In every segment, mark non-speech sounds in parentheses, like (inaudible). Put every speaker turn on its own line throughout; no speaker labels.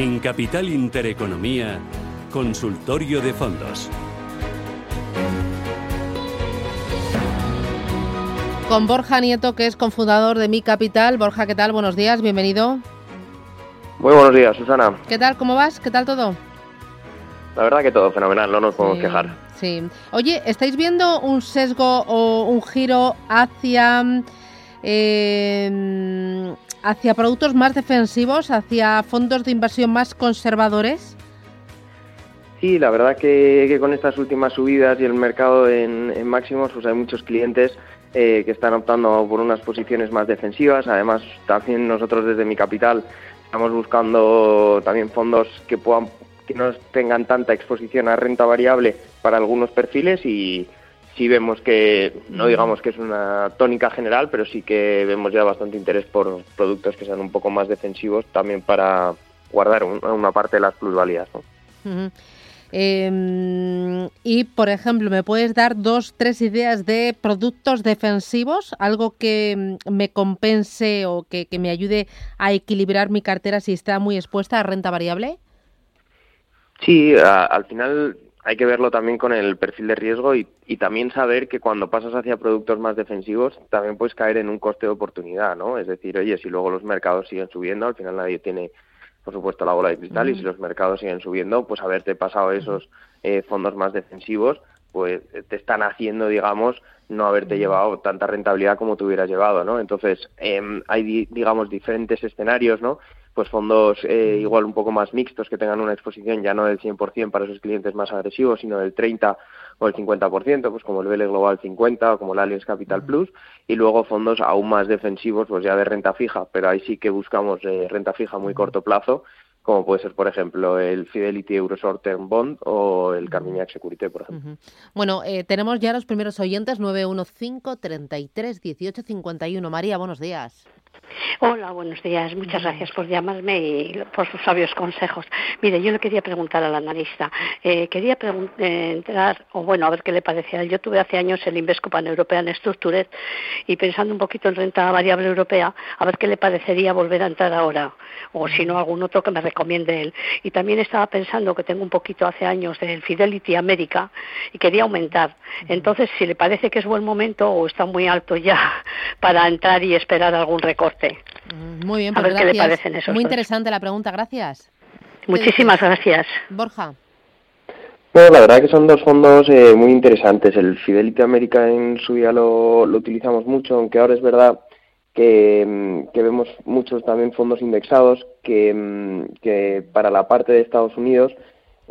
En Capital Intereconomía, Consultorio de Fondos.
Con Borja Nieto, que es cofundador de Mi Capital. Borja, ¿qué tal? Buenos días, bienvenido.
Muy buenos días, Susana.
¿Qué tal? ¿Cómo vas? ¿Qué tal todo?
La verdad que todo fenomenal, no nos podemos
Sí,
quejar.
Sí. Oye, ¿estáis viendo un sesgo o un giro hacia, eh, hacia productos más defensivos, hacia fondos de inversión más conservadores?
Sí, la verdad que, con estas últimas subidas y el mercado en, en máximos, pues hay muchos clientes eh, que están optando por unas posiciones más defensivas. Además, también nosotros desde mi capital estamos buscando también fondos que puedan que no tengan tanta exposición a renta variable para algunos perfiles y sí vemos que, no digamos que es una tónica general, pero sí que vemos ya bastante interés por productos que sean un poco más defensivos también para guardar un- una parte de las plusvalías. ¿no?
Eh, y, por ejemplo, ¿me puedes dar dos, tres ideas de productos defensivos? Algo que mm, me compense o que, que me ayude a equilibrar mi cartera si está muy expuesta a renta variable.
Sí, a- al final hay que verlo también con el perfil de riesgo y, y también saber que cuando pasas hacia productos más defensivos también puedes caer en un coste de oportunidad, ¿no? Es decir, oye, si luego los mercados siguen subiendo, al final nadie tiene, por supuesto, la bola de cristal y si los mercados siguen subiendo, pues haberte pasado esos eh, fondos más defensivos, pues eh, te están haciendo, digamos, no haberte llevado tanta rentabilidad como te hubieras llevado, ¿no? Entonces, em, hay, di- digamos, diferentes escenarios, ¿no? Pues fondos eh, igual un poco más mixtos que tengan una exposición ya no del 100% para esos clientes más agresivos, sino del 30 o el 50%, pues como el Vele Global 50 o como el Allianz Capital Plus, y luego fondos aún más defensivos, pues ya de renta fija, pero ahí sí que buscamos eh, renta fija a muy corto plazo, como puede ser, por ejemplo, el Fidelity Euro Short Term Bond o el Carmignac Security, por ejemplo.
Bueno, eh, tenemos ya los primeros oyentes, 915 33 18 51. María, buenos días.
Hola, buenos días. Muchas gracias por llamarme y por sus sabios consejos. Mire, yo le quería preguntar al analista. Eh, quería eh, entrar, o bueno, a ver qué le parecía. Yo tuve hace años el Invesco Pan European Structured y pensando un poquito en renta variable europea, a ver qué le parecería volver a entrar ahora. O si no, algún otro que me recomiende él. Y también estaba pensando que tengo un poquito hace años del Fidelity América y quería aumentar. Entonces, si le parece que es buen momento o está muy alto ya (laughs) para entrar y esperar algún recorte.
Mm, Muy bien,
A
pues
ver qué le
gracias.
parecen esos
Muy
dos.
interesante la pregunta, gracias.
Muchísimas gracias.
Borja.
Bueno, la verdad que son dos fondos eh, muy interesantes. El Fidelity América en su día lo, lo utilizamos mucho, aunque ahora es verdad que, mm, que vemos muchos también fondos indexados que, mm, que para la parte de Estados Unidos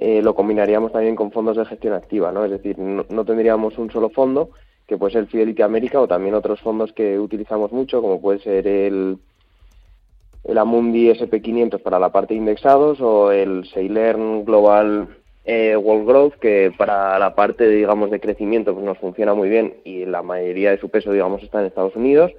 eh, lo combinaríamos también con fondos de gestión activa, ¿no? Es decir, no, no tendríamos un solo fondo, que puede ser el Fidelity América o también otros fondos que utilizamos mucho, como puede ser el, el Amundi SP500 para la parte de indexados o el Ceylern Global eh, World Growth que para la parte digamos de crecimiento pues nos funciona muy bien y la mayoría de su peso digamos está en Estados Unidos.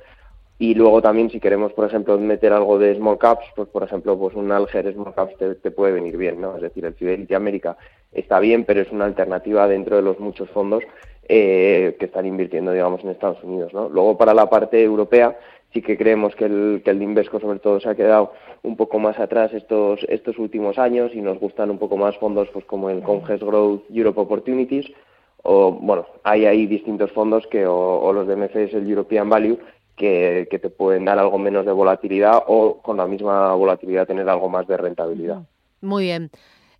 Y luego también si queremos por ejemplo meter algo de small caps pues por ejemplo pues un Alger small caps te, te puede venir bien no es decir el Fidelity América está bien pero es una alternativa dentro de los muchos fondos eh, que están invirtiendo digamos en Estados Unidos no luego para la parte europea sí que creemos que el, que el Invesco sobre todo se ha quedado un poco más atrás estos, estos últimos años y nos gustan un poco más fondos pues como el Conges Growth Europe Opportunities o bueno, hay ahí distintos fondos que o, o los de MFS el European Value que, que te pueden dar algo menos de volatilidad o con la misma volatilidad tener algo más de rentabilidad.
Muy bien.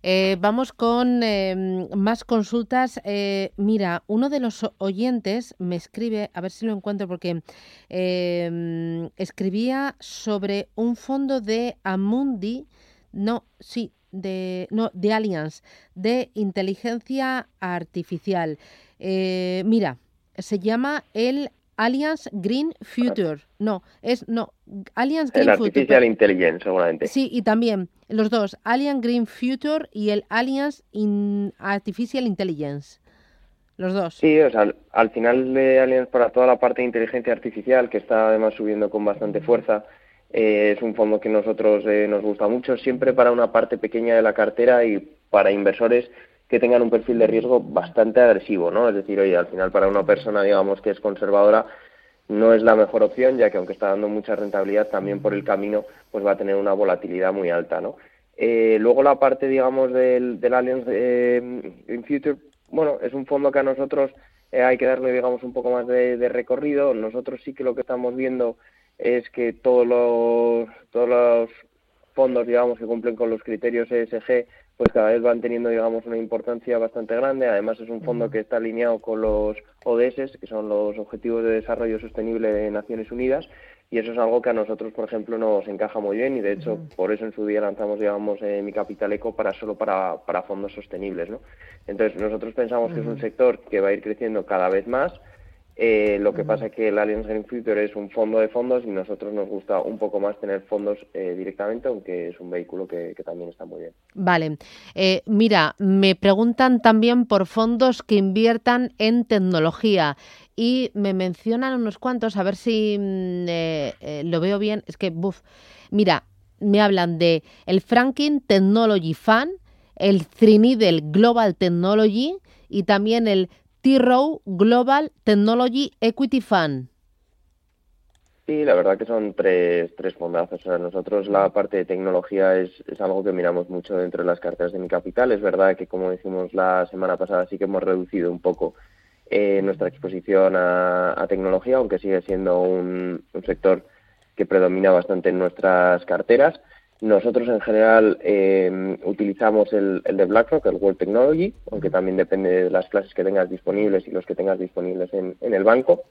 Eh, vamos con eh, más consultas. Eh, mira, uno de los oyentes me escribe, a ver si lo encuentro, porque eh, escribía sobre un fondo de Amundi, no, sí, de, no, de Allianz, de inteligencia artificial. Eh, mira, se llama el Alliance Green Future. No, es no, Alliance Green
El
Future.
Artificial Intelligence, seguramente.
Sí, y también los dos, Alliance Green Future y el Alliance in Artificial Intelligence. Los dos.
Sí, o sea, al, al final de Allianz para toda la parte de inteligencia artificial, que está además subiendo con bastante fuerza, eh, es un fondo que nosotros eh, nos gusta mucho, siempre para una parte pequeña de la cartera y para inversores que tengan un perfil de riesgo bastante agresivo, ¿no? Es decir, oye, al final para una persona, digamos, que es conservadora, no es la mejor opción, ya que aunque está dando mucha rentabilidad, también por el camino, pues va a tener una volatilidad muy alta, ¿no? Eh, luego la parte, digamos, del, del Allianz eh, in Future, bueno, es un fondo que a nosotros eh, hay que darle, digamos, un poco más de, de recorrido. Nosotros sí que lo que estamos viendo es que todos los, todos los fondos, digamos, que cumplen con los criterios ESG, pues cada vez van teniendo, digamos, una importancia bastante grande. Además, es un fondo que está alineado con los ODS, que son los Objetivos de Desarrollo Sostenible de Naciones Unidas, y eso es algo que a nosotros, por ejemplo, nos encaja muy bien y, de hecho, por eso en su día lanzamos, digamos, eh, Mi Capital Eco para solo para, para fondos sostenibles, ¿no? Entonces, nosotros pensamos que es un sector que va a ir creciendo cada vez más. Eh, lo que pasa es que el Allianz Green Future es un fondo de fondos y nosotros nos gusta un poco más tener fondos eh, directamente, aunque es un vehículo que, que también está muy bien.
Vale. Eh, mira, me preguntan también por fondos que inviertan en tecnología y me mencionan unos cuantos, a ver si mm, lo veo bien. Es que, buf, mira, me hablan de el Franklin Technology Fund, el Trinidad Global Technology y también el T-Row Global Technology Equity Fund.
Sí, la verdad que son tres, tres fondazos. O sea, nosotros la parte de tecnología es, algo que miramos mucho dentro de las carteras de mi capital. Es verdad que, como decimos la semana pasada, sí que hemos reducido un poco eh, nuestra exposición a, tecnología, aunque sigue siendo un sector que predomina bastante en nuestras carteras. Nosotros en general eh, utilizamos el, el de BlackRock, el World Technology, aunque también depende de las clases que tengas disponibles y los que tengas disponibles en, en el banco.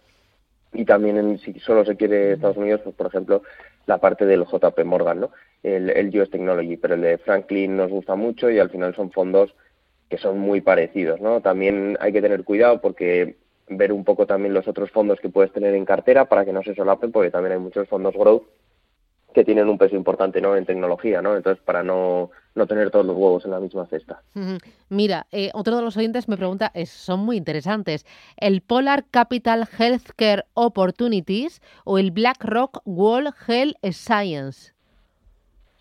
Y también en, si solo se quiere Estados Unidos, pues por ejemplo la parte del JP Morgan, ¿no? el, el US Technology, pero el de Franklin nos gusta mucho y al final son fondos que son muy parecidos, ¿no? También hay que tener cuidado porque ver un poco también los otros fondos que puedes tener en cartera para que no se solapen, porque también hay muchos fondos growth que tienen un peso importante ¿no? en tecnología, ¿no? Entonces, para no, no tener todos los huevos en la misma cesta.
Mira, eh, otro de los oyentes me pregunta, es- son muy interesantes, el Polar Capital Healthcare Opportunities o el BlackRock World Health Science.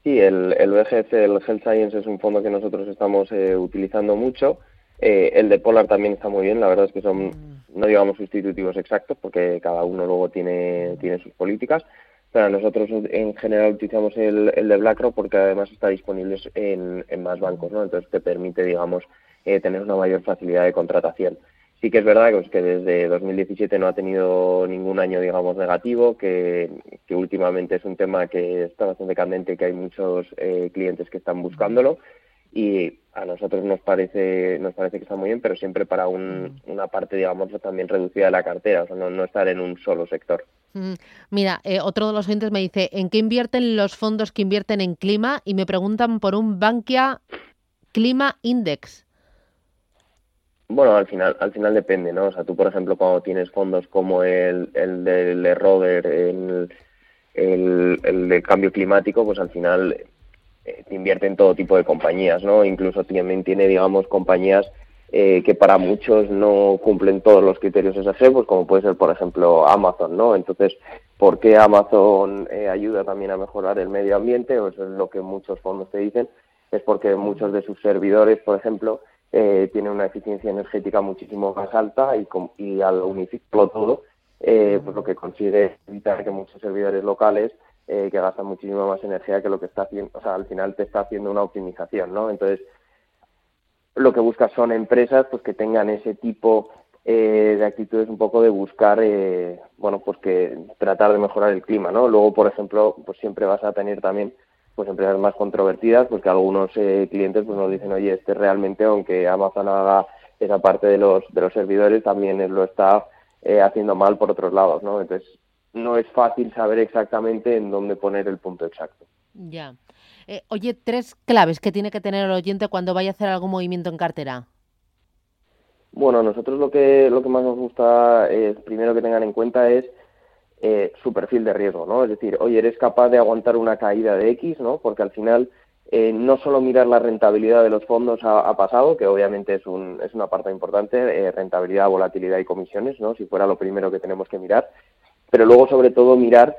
Sí, el, el BGC, el Health Science, es un fondo que nosotros estamos eh, utilizando mucho. Eh, el de Polar también está muy bien, la verdad es que son, no digamos sustitutivos exactos, porque cada uno luego tiene, tiene sus políticas, pero nosotros en general utilizamos el, el de BlackRock porque además está disponible en, en más bancos, ¿no? Entonces te permite, digamos, eh, tener una mayor facilidad de contratación. Sí que es verdad que, pues, que desde 2017 no ha tenido ningún año, digamos, negativo, que, que últimamente es un tema que está bastante candente y que hay muchos eh, clientes que están buscándolo y a nosotros nos parece nos parece que está muy bien, pero siempre para un, una parte, digamos, también reducida de la cartera, o sea, no, no estar en un solo sector.
Mm, Mira, eh, otro de los oyentes me dice, ¿en qué invierten los fondos que invierten en clima? Y me preguntan por un Bankia Clima Index.
Bueno, al final, al final depende, ¿no? O sea, tú, por ejemplo, cuando tienes fondos como el, el del Roder, el, el, el de cambio climático, pues al final eh, te invierte en todo tipo de compañías, ¿no? Incluso también tiene, digamos, compañías eh, que para muchos no cumplen todos los criterios SG, pues como puede ser, por ejemplo, Amazon, ¿no? Entonces, ¿por qué Amazon eh, ayuda también a mejorar el medio ambiente? O eso es lo que muchos fondos te dicen, es porque muchos de sus servidores, por ejemplo, eh, tienen una eficiencia energética muchísimo más alta y, al unificarlo todo, eh, pues lo que consigue es evitar que muchos servidores locales eh, que gastan muchísima más energía que lo que está haciendo, o sea, al final te está haciendo una optimización, ¿no? Entonces, lo que buscas son empresas pues que tengan ese tipo eh, de actitudes un poco de buscar eh, bueno pues que tratar de mejorar el clima no luego por ejemplo pues siempre vas a tener también pues empresas más controvertidas pues que algunos eh, clientes pues nos dicen oye este realmente aunque Amazon haga esa parte de los de los servidores también lo está eh, haciendo mal por otros lados no entonces no es fácil saber exactamente en dónde poner el punto exacto.
Ya. Eh, oye, tres claves que tiene que tener el oyente cuando vaya a hacer algún movimiento en cartera.
Bueno, nosotros lo que, lo que más nos gusta es, primero que tengan en cuenta es eh, su perfil de riesgo, ¿no? Es decir, oye, eres capaz de aguantar una caída de X, ¿no? Porque al final eh, no solo mirar la rentabilidad de los fondos ha, pasado, que obviamente es, un, es una parte importante, eh, rentabilidad, volatilidad y comisiones, ¿no? Si fuera lo primero que tenemos que mirar, pero luego sobre todo mirar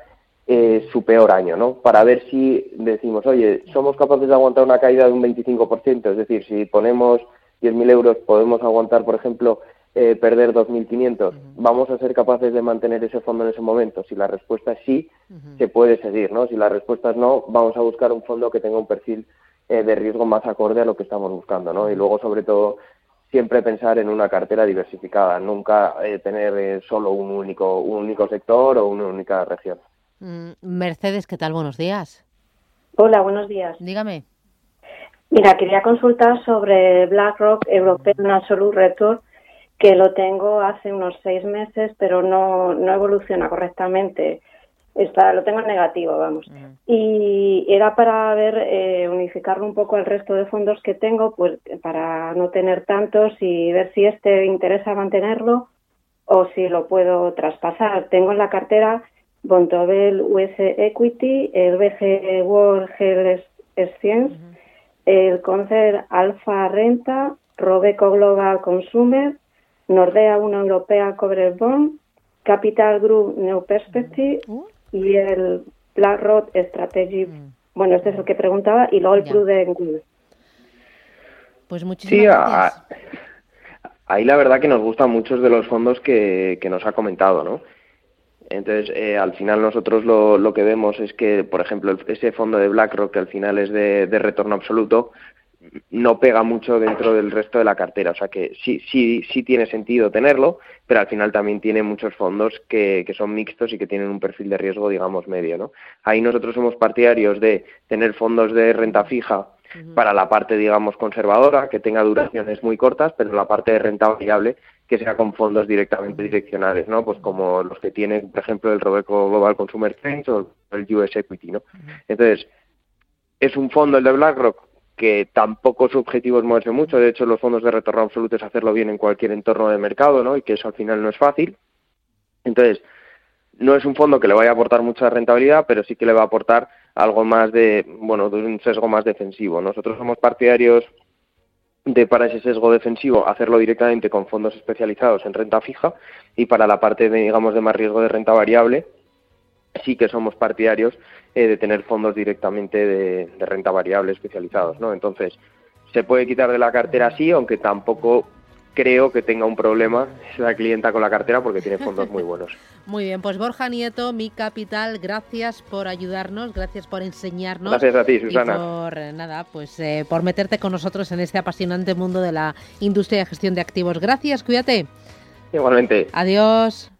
eh, su peor año, ¿no? Para ver si decimos, oye, somos capaces de aguantar una caída de un 25%, es decir, si ponemos 10.000 euros podemos aguantar, por ejemplo, eh, perder 2.500. ¿Vamos a ser capaces de mantener ese fondo en ese momento? Si la respuesta es sí, se puede seguir, ¿no? Si la respuesta es no, vamos a buscar un fondo que tenga un perfil eh, de riesgo más acorde a lo que estamos buscando, ¿no? Y luego, sobre todo, siempre pensar en una cartera diversificada, nunca eh, tener solo un único, un único sector o una única región.
Mm, Mercedes, ¿qué tal? Buenos días.
Hola, buenos días.
Dígame.
Mira, quería consultar sobre BlackRock European Absolute Return, que lo tengo hace unos seis meses, pero no, no evoluciona correctamente. Está, lo tengo en negativo, vamos. Y era para ver, eh, unificarlo un poco al resto de fondos que tengo, pues para no tener tantos y ver si este interesa mantenerlo o si lo puedo traspasar. Tengo en la cartera Bontobel US Equity, el BG World Health Science, el Concer Alfa Renta, Robeco Global Consumer, Nordea 1 Europea Cover Bond, Capital Group New Perspective
Uh.
y el BlackRock Strategy.
Mm.
Bueno, este es el que preguntaba y luego el. Prudent.
Pues
Sí,
muchísimas
a-
gracias.
ahí la verdad que nos gustan muchos de los fondos que, que nos ha comentado, ¿no? Entonces, eh, al final nosotros lo, lo que vemos es que, por ejemplo, ese fondo de BlackRock, que al final es de, de retorno absoluto, no pega mucho dentro del resto de la cartera. O sea que sí, sí, sí tiene sentido tenerlo, pero al final también tiene muchos fondos que, que son mixtos y que tienen un perfil de riesgo, digamos, medio, ¿no? Ahí nosotros somos partidarios de tener fondos de renta fija para la parte, digamos, conservadora, que tenga duraciones muy cortas, pero la parte de renta variable que sea con fondos directamente direccionales, ¿no? Pues como los que tiene, por ejemplo, el Robeco Global Consumer Trends o el US Equity, ¿no? Entonces, es un fondo, el de BlackRock, que tampoco su objetivo es moverse mucho. De hecho, los fondos de retorno absoluto es hacerlo bien en cualquier entorno de mercado, ¿no? Y que eso al final no es fácil. Entonces, no es un fondo que le vaya a aportar mucha rentabilidad, pero sí que le va a aportar algo más de, bueno, de un sesgo más defensivo. Nosotros somos partidarios de para ese sesgo defensivo hacerlo directamente con fondos especializados en renta fija y para la parte de, digamos de más riesgo de renta variable sí que somos partidarios eh, de tener fondos directamente de, de renta variable especializados, ¿no? Entonces se puede quitar de la cartera sí, aunque tampoco creo que tenga un problema la clienta con la cartera porque tiene fondos muy (laughs) buenos.
Muy bien, pues Borja Nieto, Mi Capital, gracias por ayudarnos, gracias por enseñarnos.
Gracias a ti,
Y
Susana.
por eh, nada, pues eh, por meterte con nosotros en este apasionante mundo de la industria de gestión de activos. Gracias, cuídate.
Igualmente.
Adiós.